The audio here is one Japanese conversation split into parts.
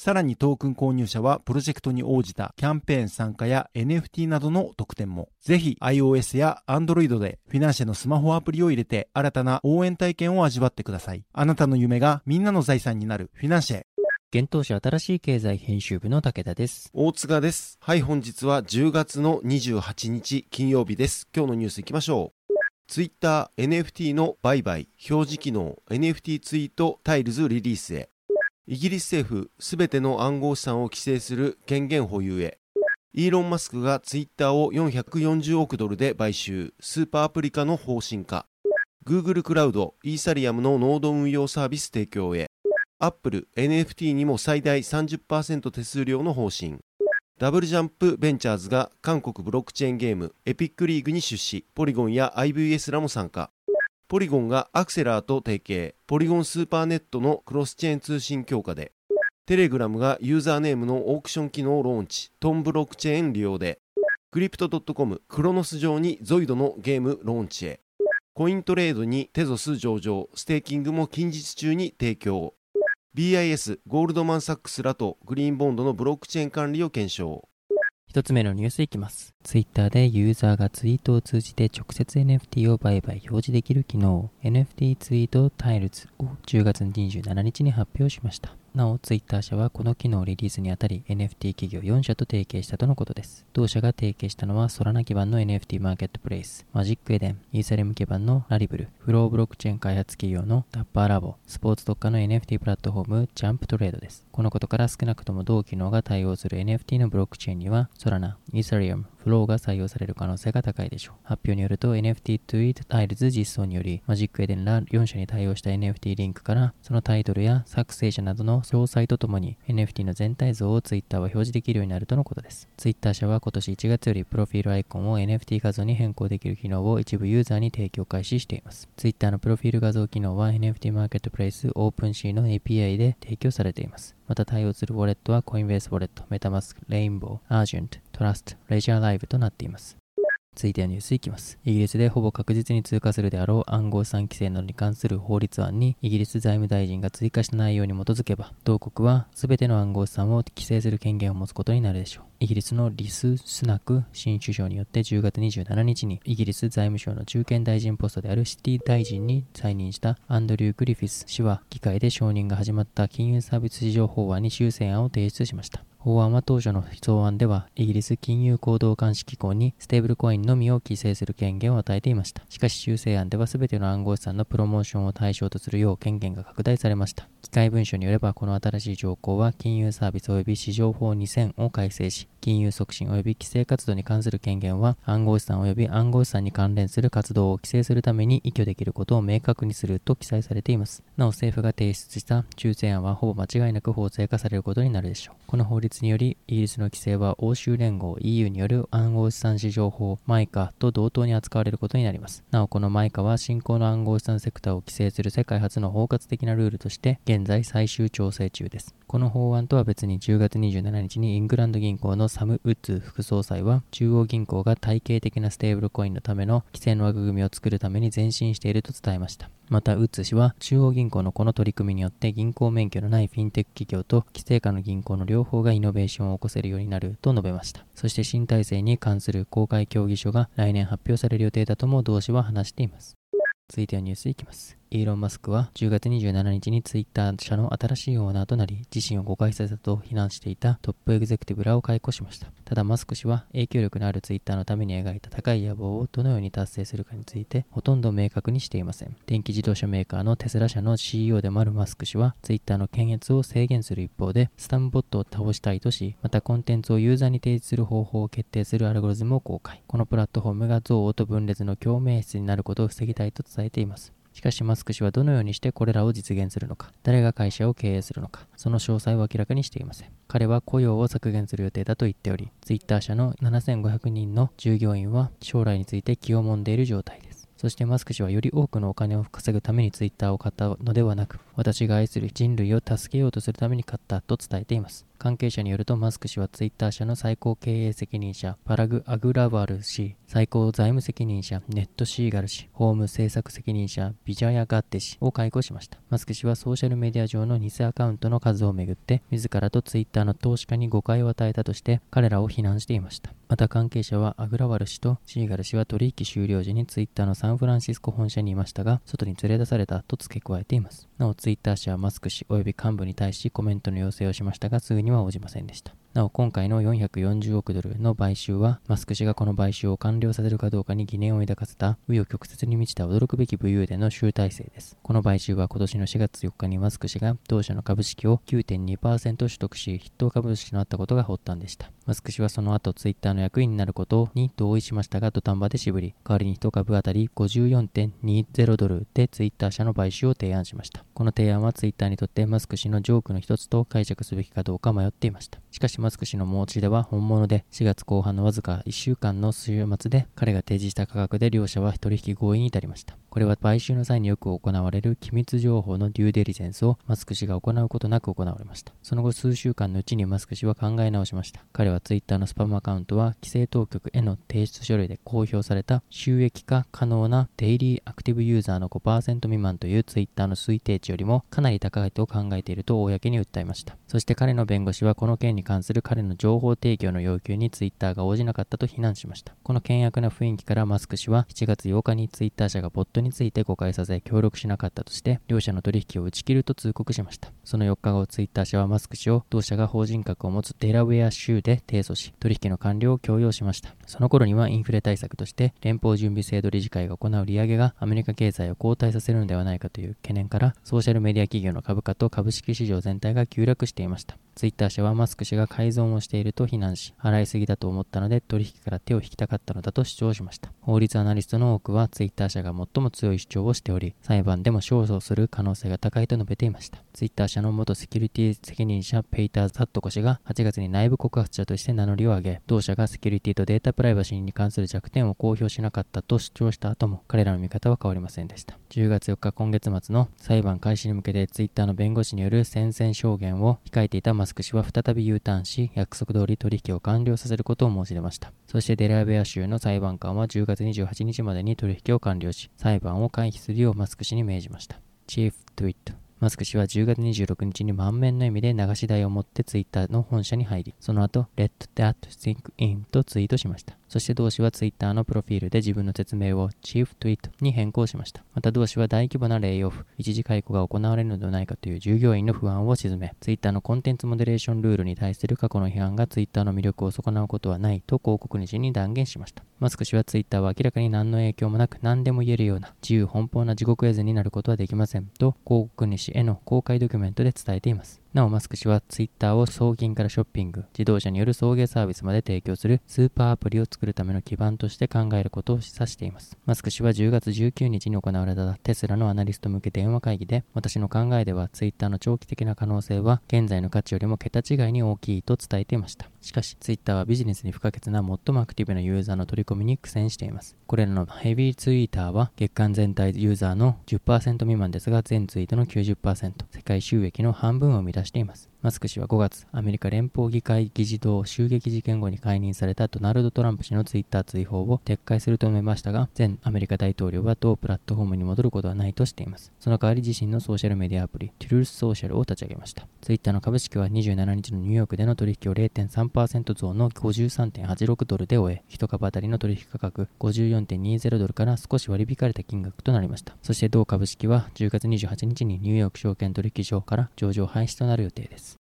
さらにトークン購入者はプロジェクトに応じたキャンペーン参加や NFT などの特典も。ぜひ iOS や Android でフィナンシェのスマホアプリを入れて新たな応援体験を味わってください。あなたの夢がみんなの財産になるフィナンシェ。現当社新しい経済編集部の武田です。大塚です。はい、本日は10月の28日金曜日です。今日のニュースいきましょう。Twitter NFT の売買、表示機能、NFT ツイートタイルズリリースへ。イギリス政府、すべての暗号資産を規制する権限保有へ。イーロン・マスクがツイッターを440億ドルで買収、スーパーアプリ化の方針化。Google クラウド、イーサリアムのノード運用サービス提供へ。アップル、NFT にも最大30%手数料の方針。ダブルジャンプベンチャーズが韓国ブロックチェーンゲームエピックリーグに出資、ポリゴンや IVS らも参加。ポリゴンがアクセラーと提携、ポリゴンスーパーネットのクロスチェーン通信強化で、テレグラムがユーザーネームのオークション機能をローンチ、トンブロックチェーン利用で、クリプト .com クロノス上にゾイドのゲームローンチへ、コイントレードにテゾス上場、ステーキングも近日中に提供。BIS、ゴールドマンサックスらとグリーンボンドのブロックチェーン管理を検証。一つ目のニュースいきます。Twitter でユーザーがツイートを通じて直接 NFT を売買表示できる機能 NFT Tweet Tiles を10月27日に発表しました。なお、Twitter 社はこの機能リリースにあたり NFT 企業4社と提携したとのことです。同社が提携したのはソラナ基盤の NFT マーケットプレイス、 Magic Eden、イーサリアム基盤の Rarible、フローブロックチェーン開発企業の Dapper Labs、スポーツ特化の NFT プラットフォーム Jump.trade です。このことから少なくとも同機能が対応する NFT のブロックチェーンにはソラナ、イーサリアム、フローが採用される可能性が高いでしょう。発表によると NFT Tweet Tiles 実装により Magic Eden ら4社に対応した NFT リンクからそのタイトルや作成者などの詳細とともに NFT の全体像を Twitter は表示できるようになるとのことです。Twitter 社は今年1月よりプロフィールアイコンを NFT 画像に変更できる機能を一部ユーザーに提供開始しています。Twitter のプロフィール画像機能は NFT マーケットプレイス OpenSea の API で提供されています。また対応するウォレットは Coinbase Wallet、MetaMask、Rainbow、Argent、Trust、Ledger Live となっています。続いてはニュースいきます。イギリスでほぼ確実に通過するであろう暗号資産規制などに関する法律案にイギリス財務大臣が追加した内容に基づけば、同国は全ての暗号資産を規制する権限を持つことになるでしょう。イギリスのリス・スナク新首相によって10月27日にイギリス財務省の中堅大臣ポストであるシティ大臣に再任したアンドリュー・グリフィス氏は議会で承認が始まった金融サービス市場法案に修正案を提出しました。法案は当初の草案では、イギリス金融行動監視機構にステーブルコインのみを規制する権限を与えていました。しかし修正案では全ての暗号資産のプロモーションを対象とするよう権限が拡大されました。機械文書によれば、この新しい条項は金融サービス及び市場法2000を改正し、金融促進及び規制活動に関する権限は暗号資産及び暗号資産に関連する活動を規制するために依拠できることを明確にすると記載されています。なお政府が提出した修正案はほぼ間違いなく法制化されることになるでしょう。この法律により、イギリスの規制は欧州連合 EU による暗号資産市場法マイカと同等に扱われることになります。なおこのマイカは新興の暗号資産セクターを規制する世界初の包括的なルールとして現在最終調整中です。この法案とは別に10月27日にイングランド銀行のサム・ウッズ副総裁は中央銀行が体系的なステーブルコインのための規制の枠組みを作るために前進していると伝えました。また、ウッズ氏は中央銀行のこの取り組みによって銀行免許のないフィンテック企業と規制下の銀行の両方がイノベーションを起こせるようになると述べました。そして新体制に関する公開協議書が来年発表される予定だとも同氏は話しています。続いてはニュースいきます。イーロン・マスクは10月27日にツイッター社の新しいオーナーとなり、自身を誤解させたと非難していたトップエグゼクティブらを解雇しました。ただマスク氏は影響力のあるツイッターのために描いた高い野望をどのように達成するかについてほとんど明確にしていません。電気自動車メーカーのテスラ社の CEO でもあるマスク氏はツイッターの検閲を制限する一方でスタムボットを倒したいとし、またコンテンツをユーザーに提示する方法を決定するアルゴリズムを公開。このプラットフォームが憎悪と分裂の共鳴室になることを防ぎたいと伝えています。しかしマスク氏はどのようにしてこれらを実現するのか、誰が会社を経営するのか、その詳細を明らかにしていません。彼は雇用を削減する予定だと言っており、ツイッター社の7500人の従業員は将来について気をもんでいる状態です。そしてマスク氏はより多くのお金を稼ぐためにツイッターを買ったのではなく、私が愛する人類を助けようとするために買ったと伝えています。関係者によるとマスク氏はツイッター社の最高経営責任者パラグ・アグラワル氏、最高財務責任者ネット・シーガル氏、法務政策責任者ビジャヤ・ガッテ氏を解雇しました。マスク氏はソーシャルメディア上の偽アカウントの数をめぐって自らとツイッターの投資家に誤解を与えたとして彼らを非難していました。また関係者はアグラワル氏とシーガル氏は取引終了時にツイッターのサンフランシスコ本社にいましたが、外に連れ出されたと付け加えています。なおツイッター社はマスク氏及び幹部に対しコメントの要請をしましたが、すぐにには応じませんでした。なお、今回の440億ドルの買収は、マスク氏がこの買収を完了させるかどうかに疑念を抱かせた、紆余曲折に満ちた驚くべき武勇伝の集大成です。この買収は今年の4月4日にマスク氏が同社の株式を9.2%取得し、筆頭株主となったことが発端でした。マスク氏はその後、ツイッターの役員になることに同意しましたが、土壇場で渋り、代わりに1株当たり54.20ドルでツイッター社の買収を提案しました。この提案はツイッターにとってマスク氏のジョークの一つと解釈すべきかどうか迷っていました。しかしマスク氏の申し出は本物で、4月後半のわずか1週間の週末で彼が提示した価格で両者は取引合意に至りました。これは買収の際によく行われる機密情報のデューデリジェンスをマスク氏が行うことなく行われました。その後数週間のうちにマスク氏は考え直しました。彼はツイッターのスパムアカウントは規制当局への提出書類で公表された収益化可能なデイリーアクティブユーザーの5%未満というツイッターの推定値よりもかなり高いと考えていると公に訴えました。そして彼の弁護士はこの件に関する彼の情報提供の要求にツイッターが応じなかったと非難しました。この険悪な雰囲気からマスク氏は7月8日にツイッター社がボットについて誤解させ協力しなかったとして、両者の取引を打ち切ると通告しました。その4日後、ツイッター社はマスク氏を同社が法人格を持つデラウェア州で提訴し、取引の完了を強要しました。その頃にはインフレ対策として、連邦準備制度理事会が行う利上げがアメリカ経済を後退させるのではないかという懸念から、ソーシャルメディア企業の株価と株式市場全体が急落していました。ツイッター社はマスク氏が改造をしていると非難し、払いすぎだと思ったので取引から手を引きたかったのだと主張しました。法律アナリストの多くはツイッター社が最も強い主張をしており、裁判でも勝訴する可能性が高いと述べていました。ツイッター社の元セキュリティ責任者ペイター・ザットコ氏が8月に内部告発者として名乗りを上げ、同社がセキュリティとデータプライバシーに関する弱点を公表しなかったと主張した後も、彼らの見方は変わりませんでした。10月4日今月末の裁判開始に向けてツイッターの弁護士による宣戦証言を控えていたマスク氏は再び U ターンし、約束通り取引を完了させることを申し出ました。そしてデラウェア州の裁判官は10月28日までに取引を完了し、裁判を回避するようマスク氏に命じました。チーフ・トゥイットマスク氏は10月26日に満面の笑みで流し台を持ってツイッターの本社に入り、その後、Let that sink in とツイートしました。そして同氏はツイッターのプロフィールで自分の説明を Chief Tweet に変更しました。また同氏は大規模なレイオフ、一時解雇が行われるのではないかという従業員の不安を鎮め、ツイッターのコンテンツモデレーションルールに対する過去の批判がツイッターの魅力を損なうことはないと広告主に断言しました。マスク氏はツイッターは明らかに何の影響もなく何でも言えるような自由奔放な地獄絵図になることはできませんと広告主への公開ドキュメントで伝えています。なお、マスク氏はツイッターを送金からショッピング、自動車による送迎サービスまで提供するスーパーアプリを作るための基盤として考えることを示唆しています。マスク氏は10月19日に行われたテスラのアナリスト向け電話会議で、私の考えではツイッターの長期的な可能性は現在の価値よりも桁違いに大きいと伝えていました。しかし、ツイッターはビジネスに不可欠な最もアクティブなユーザーの取り込みに苦戦しています。これらのヘビーツイーターは月間全体ユーザーの10%未満ですが、全ツイートの90%、世界収益の半分を生み出ししています。マスク氏は5月、アメリカ連邦議会議事堂襲撃事件後に解任されたドナルド・トランプ氏のツイッター追放を撤回すると述べましたが、前アメリカ大統領は同プラットフォームに戻ることはないとしています。その代わり自身のソーシャルメディアアプリ、トゥルースソーシャルを立ち上げました。ツイッターの株式は27日のニューヨークでの取引を0.3%増の53.86ドルで終え、1株当たりの取引価格54.20ドルから少し割り引かれた金額となりました。そして同株式は10月28日にニューヨーク証券取引所から上場廃止となる予定です。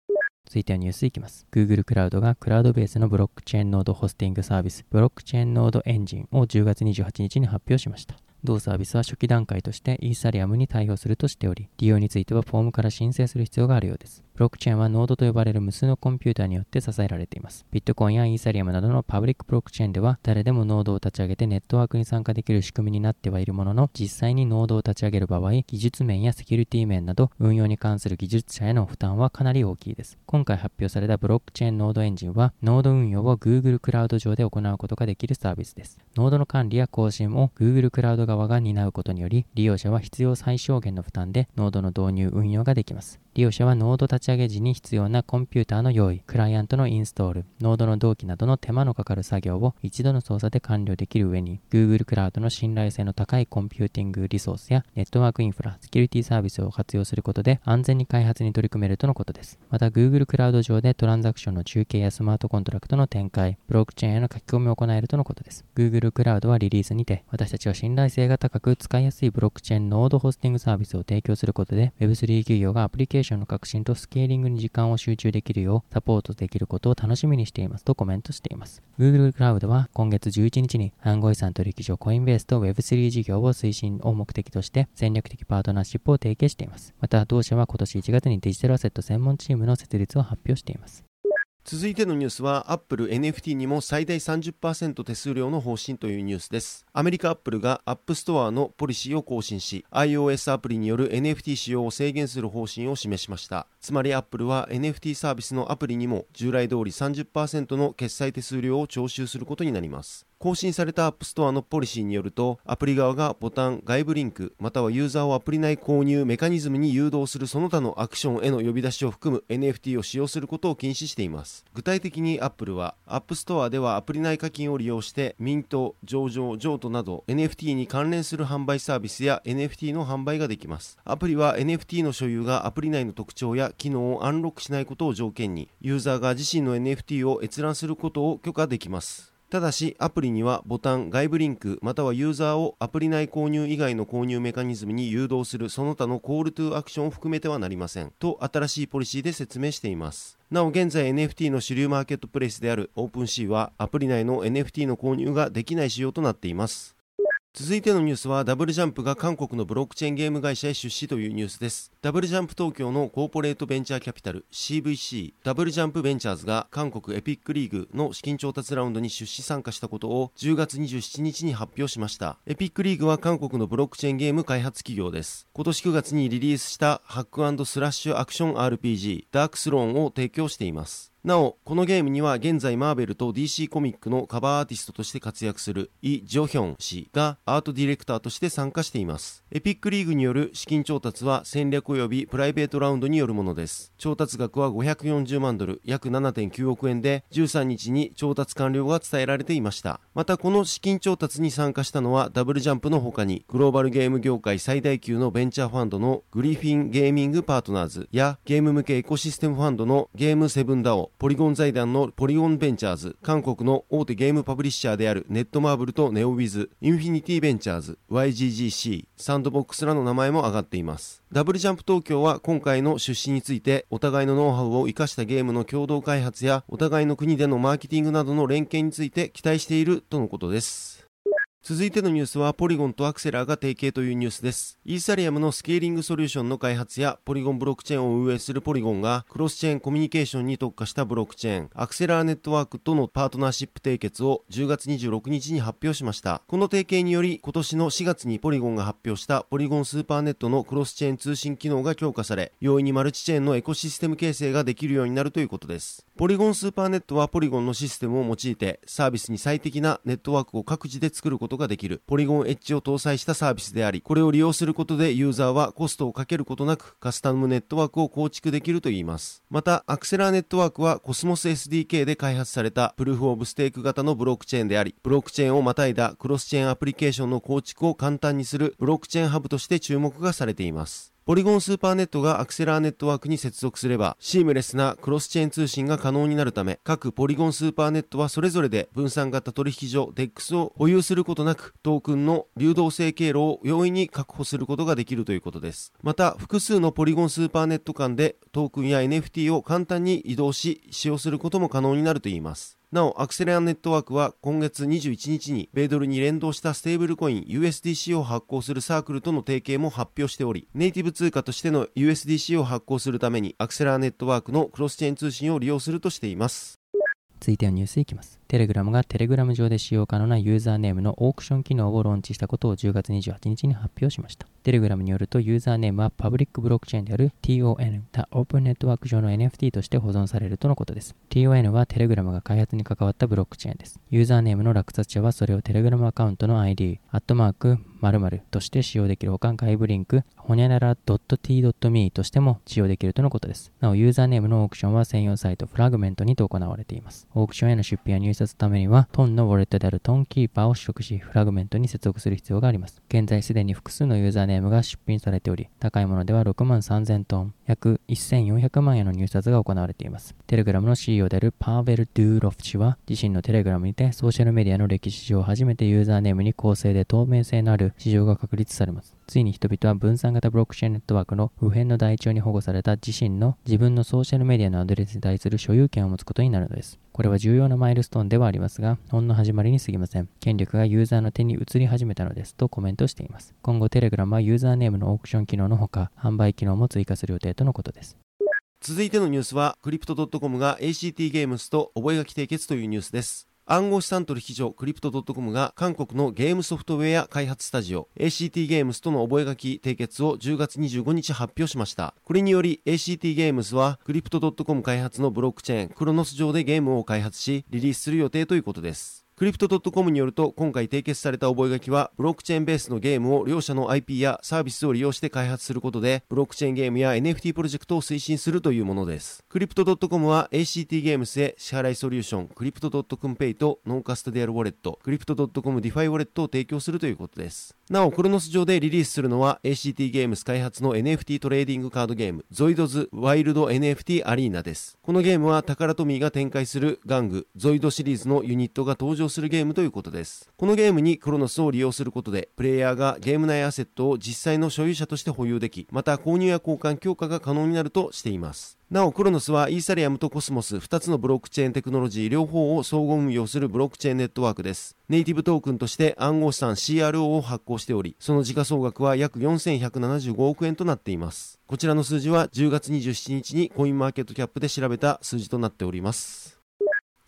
続いてはニュースいきます。Google クラウドがクラウドベースのブロックチェーンノードホスティングサービス、ブロックチェーンノードエンジンを10月28日に発表しました。同サービスは初期段階としてイーサリアムに対応するとしており、利用についてはフォームから申請する必要があるようです。ブロックチェーンはノードと呼ばれる無数のコンピューターによって支えられています。ビットコインやイーサリアムなどのパブリックブロックチェーンでは、誰でもノードを立ち上げてネットワークに参加できる仕組みになってはいるものの、実際にノードを立ち上げる場合、技術面やセキュリティ面など、運用に関する技術者への負担はかなり大きいです。今回発表されたブロックチェーンノードエンジンは、ノード運用を Google クラウド上で行うことができるサービスです。ノードの管理や更新を Google クラウド側が担うことにより、利用者は必要最小限の負担でノードの導入運用ができます。利用者はノード立ち上げ時に必要なコンピューターの用意、クライアントのインストール、ノードの同期などの手間のかかる作業を一度の操作で完了できる上に、Google クラウドの信頼性の高いコンピューティングリソースやネットワークインフラ、セキュリティサービスを活用することで安全に開発に取り組めるとのことです。また Google クラウド上でトランザクションの中継やスマートコントラクトの展開、ブロックチェーンへの書き込みを行えるとのことです。Google クラウドはリリースにて、私たちは信頼性が高く使いやすいブロックチェーンノードホスティングサービスを提供することで Web3 企業がアプリケーションーションの革新とスケーリングに時間を集中できるようサポートできることを楽しみにしていますとコメントしています。Google Cloud は今月11日に暗号資産取引所コインベースと Web3 事業を推進を目的として戦略的パートナーシップを提携しています。また同社は今年1月にデジタルアセット専門チームの設立を発表しています。続いてのニュースは、アップル NFT にも最大30%手数料の方針というニュースです。アメリカアップルがアップストアのポリシーを更新し、iOS アプリによる NFT 使用を制限する方針を示しました。つまりアップルは NFT サービスのアプリにも従来通り30%の決済手数料を徴収することになります。更新されたアップストアのポリシーによると、アプリ側がボタン、外部リンク、またはユーザーをアプリ内購入メカニズムに誘導するその他のアクションへの呼び出しを含む NFT を使用することを禁止しています。具体的にアップルは、アップストアではアプリ内課金を利用して、ミント、上場、譲渡など NFT に関連する販売サービスや NFT の販売ができます。アプリは NFT の所有がアプリ内の特徴や機能をアンロックしないことを条件に、ユーザーが自身の NFT を閲覧することを許可できます。ただし、アプリにはボタン、外部リンク、またはユーザーをアプリ内購入以外の購入メカニズムに誘導するその他のコールトゥーアクションを含めてはなりません。と新しいポリシーで説明しています。なお現在 NFT の主流マーケットプレイスである OpenSea はアプリ内の NFT の購入ができない仕様となっています。続いてのニュースはダブルジャンプが韓国のブロックチェーンゲーム会社へ出資というニュースです。ダブルジャンプ東京のコーポレートベンチャーキャピタル CVC ダブルジャンプベンチャーズが韓国エピックリーグの資金調達ラウンドに出資参加したことを10月27日に発表しました。エピックリーグは韓国のブロックチェーンゲーム開発企業です。今年9月にリリースしたハックスラッシュアクション RPG ダークスローンを提供しています。なお、このゲームには現在マーベルと DC コミックのカバーアーティストとして活躍するイ・ジョヒョン氏がアートディレクターとして参加しています。エピックリーグによる資金調達は戦略及びプライベートラウンドによるものです。調達額は540万ドル、約7.9億円で13日に調達完了が伝えられていました。またこの資金調達に参加したのはダブルジャンプの他にグローバルゲーム業界最大級のベンチャーファンドのグリフィンゲーミングパートナーズやゲーム向けエコシステムファンドのゲームセブンダオポリゴン財団のポリゴンベンチャーズ、韓国の大手ゲームパブリッシャーであるネットマーブルとネオウィズ、インフィニティベンチャーズ、 YGG SEA、サンドボックスらの名前も挙がっています。ダブルジャンプ東京は今回の出資についてお互いのノウハウを生かしたゲームの共同開発やお互いの国でのマーケティングなどの連携について期待しているとのことです。続いてのニュースはポリゴンとアクセラーが提携というニュースです。イーサリアムのスケーリングソリューションの開発やポリゴンブロックチェーンを運営するポリゴンがクロスチェーンコミュニケーションに特化したブロックチェーンアクセラーネットワークとのパートナーシップ締結を10月26日に発表しました。この提携により今年の4月にポリゴンが発表したポリゴンスーパーネットのクロスチェーン通信機能が強化され容易にマルチチェーンのエコシステム形成ができるようになるということです。ポリゴンスーパーネットはポリゴンのシステムを用いてサービスに最適なネットワークを各自で作ることことができるポリゴンエッジを搭載したサービスであり、これを利用することでユーザーはコストをかけることなくカスタムネットワークを構築できるといいます。また、アクセラーネットワークはコスモス SDK で開発されたプルーフオブステーク型のブロックチェーンであり、ブロックチェーンをまたいだクロスチェーンアプリケーションの構築を簡単にするブロックチェーンハブとして注目がされています。ポリゴンスーパーネットがアクセラーネットワークに接続すれば、シームレスなクロスチェーン通信が可能になるため、各ポリゴンスーパーネットはそれぞれで分散型取引所 DEX を保有することなく、トークンの流動性経路を容易に確保することができるということです。また、複数のポリゴンスーパーネット間でトークンや NFT を簡単に移動し、使用することも可能になるといいます。なお、アクセラーネットワークは今月21日に米ドルに連動したステーブルコイン USDC を発行するサークルとの提携も発表しており、ネイティブ通貨としての USDC を発行するためにアクセラーネットワークのクロスチェーン通信を利用するとしています。続いてはニュースいきます。テレグラムがテレグラム上で使用可能なユーザーネームのオークション機能をローンチしたことを10月28日に発表しました。テレグラムによるとユーザーネームはパブリックブロックチェーンである TON、The Open Network 上の NFT として保存されるとのことです。TON はテレグラムが開発に関わったブロックチェーンです。ユーザーネームの落札者はそれをテレグラムアカウントの ID、アットマーク〇〇として使用できるほか外部リンク、ほにゃらら .t.me としても使用できるとのことです。なお、ユーザーネームのオークションは専用サイトフラグメントにて行われています。オークションへの出品や入札のためには、トンのウォレットであるトンキーパーを取得し、フラグメントに接続する必要があります。現在すでに複数のユーザーネームが出品されており、高いものでは6万3000トン、約1400万円の入札が行われています。テレグラムの CEO であるパーベル・ドゥーロフ氏は、自身のテレグラムにてソーシャルメディアの歴史上初めてユーザーネームに公正で透明性のある市場が確立されます。ついに人々は分散型ブロックチェーンネットワークの普遍の台帳に保護された自身の自分のソーシャルメディアのアドレスに対する所有権を持つことになるのです。これは重要なマイルストーンではありますが、ほんの始まりに過ぎません。権力がユーザーの手に移り始めたのですとコメントしています。今後テレグラムはユーザーネームのオークション機能のほか、販売機能も追加する予定とのことです。続いてのニュースは、クリプト .com が ACT ゲームスと覚書締結というニュースです。暗号資産取引所クリプト .com が韓国のゲームソフトウェア開発スタジオ ACT ゲームスとの覚書締結を10月25日発表しました。これにより ACT ゲームスはクリプト .com 開発のブロックチェーン Cronos 上でゲームを開発しリリースする予定ということです。クリプト .com によると今回締結された覚書はブロックチェーンベースのゲームを両社の IP やサービスを利用して開発することでブロックチェーンゲームや NFT プロジェクトを推進するというものです。クリプト .com は ACT ゲームスへ支払いソリューションクリプト .com Pay とノンカスタディアルウォレットクリプト .com ディファイウォレットを提供するということです。なおクロノス上でリリースするのは ACT ゲームス開発の NFT トレーディングカードゲームゾイドズワイルド NFT アリーナです。このゲームはタカラトミーが展開する玩具ゾイドシリーズのユニットが登場するゲームということですこのゲームに Cronos を利用することでプレイヤーがゲーム内アセットを実際の所有者として保有できまた購入や交換強化が可能になるとしていますなお、 Cronos はイーサリアムとコスモス2つのブロックチェーンテクノロジー両方を相互運用するブロックチェーンネットワークです。ネイティブトークンとして暗号資産 CRO を発行しており、その時価総額は約4175億円となっています。こちらの数字は10月27日に CoinMarketCap で調べた数字となっております。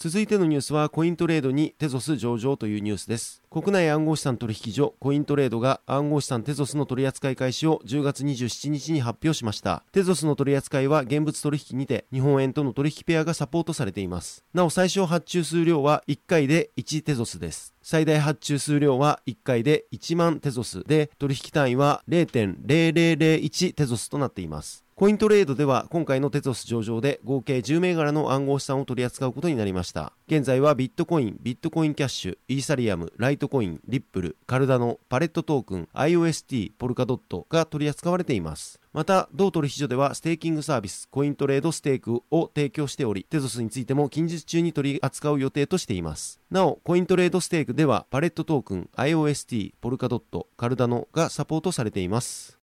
続いてのニュースはコイントレードにテゾス上場というニュースです。国内暗号資産取引所コイントレードが暗号資産テゾスの取扱い開始を10月27日に発表しました。テゾスの取扱いは現物取引にて日本円との取引ペアがサポートされています。なお最小発注数量は1回で1テゾスです。最大発注数量は1回で1万テゾスで取引単位は0.0001テゾスとなっています。コイントレードでは今回のテゾス上場で合計10銘柄の暗号資産を取り扱うことになりました。現在はビットコイン、ビットコインキャッシュ、イーサリアム、ライトコイン、リップル、カルダノ、パレットトークン、IOST、ポルカドットが取り扱われています。また、同取引所ではステーキングサービス、コイントレードステークを提供しており、テゾスについても近日中に取り扱う予定としています。なお、コイントレードステークでは、パレットトークン、IOST、ポルカドット、カルダノがサポートされています。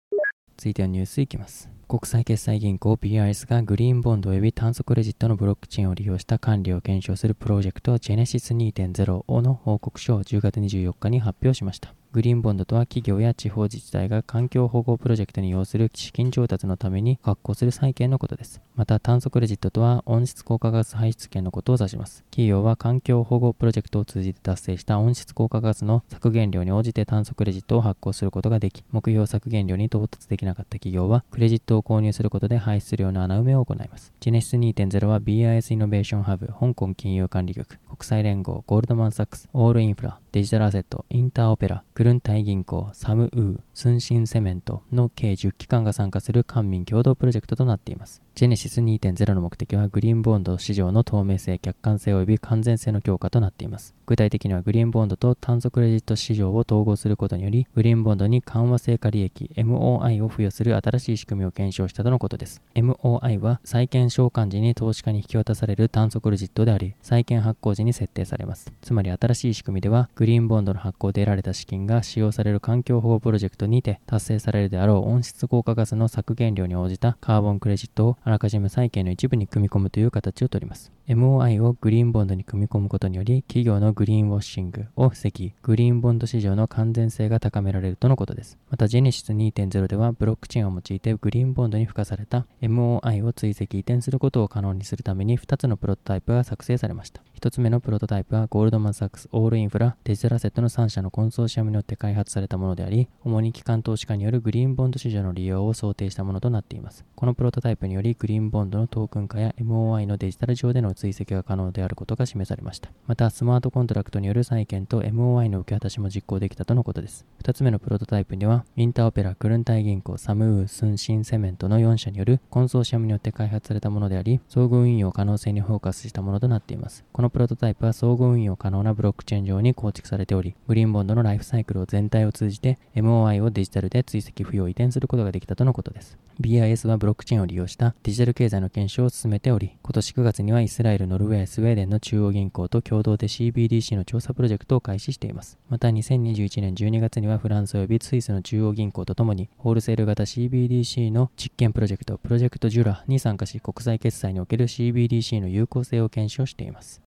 続いてはニュースいきます。国際決済銀行 PIS がグリーンボンド及び炭素クレジットのブロックチェーンを利用した管理を検証するプロジェクトジェネシス2.0の報告書を10月24日に発表しました。グリーンボンドとは企業や地方自治体が環境保護プロジェクトに要する資金調達のために発行する債券のことです。また炭素クレジットとは温室効果ガス排出権のことを指します。企業は環境保護プロジェクトを通じて達成した温室効果ガスの削減量に応じて炭素クレジットを発行することができ、目標削減量に到達できなかった企業はクレジットを購入することで排出量の穴埋めを行います。ジェネシス2.0は BIS イノベーションハブ、香港金融管理局、国際連合、ゴールドマンサックス、 Allinfra、デジタルアセット、 InterOpera、クルンタイ銀行、 Samwoo、スンシンセメントの計10機関が参加する官民共同プロジェクトとなっています。ジェネシス2.0の目的はグリーンボンド市場の透明性、客観性及び完全性の強化となっています。具体的にはグリーンボンドと炭素クレジット市場を統合することにより、グリーンボンドに緩和成果利益 MOI を付与する新しい仕組みを検証したとのことです。MOI は債券償還時に投資家に引き渡される炭素クレジットであり、債券発行時に設定されます。つまり新しい仕組みでは、グリーンボンドの発行で得られた資金が使用される環境保護プロジェクトにて達成されるであろう温室効果ガスの削減量に応じたカーボンクレジットをあらかじめ債券の一部に組み込むという形をとります。MOI をグリーンボンドに組み込むことにより、企業のグリーンウォッシングを防ぎ、グリーンボンド市場の完全性が高められるとのことです。また、ジェネシス2.0では、ブロックチェーンを用いてグリーンボンドに付加された MOI を追跡移転することを可能にするために2つのプロトタイプが作成されました。1つ目のプロトタイプはゴールドマン・サックス、オールインフラ、デジタルアセットの3社のコンソーシアムによって開発されたものであり、主に機関投資家によるグリーンボンド市場の利用を想定したものとなっています。このプロトタイプにより、グリーンボンドのトークン化や MOI のデジタル上での追跡が可能であることが示されました。また、スマートコントラクトによる債券と MOI の受け渡しも実行できたとのことです。2つ目のプロトタイプには、 InterOpera、クルンタイ銀行、 Samwoo、スンシンセメントの4社によるコンソーシアムによって開発されたものであり、相互運用可能性にフォーカスしたものとなっています。このプロトタイプは相互運用可能なブロックチェーン上に構築されており、グリーンボンドのライフサイクルを全体を通じて MOI をデジタルで追跡付与移転することができたとのことです。BIS はブロックチェーンを利用したデジタル経済の検証を進めており、今年9月にはイスラエル、ノルウェー、スウェーデンの中央銀行と共同で CBDC の調査プロジェクトを開始しています。また2021年12月にはフランス及びスイスの中央銀行とともに、ホールセール型 CBDC の実験プロジェクト、プロジェクトジュラに参加し、国際決済における CBDC の有効性を検証しています。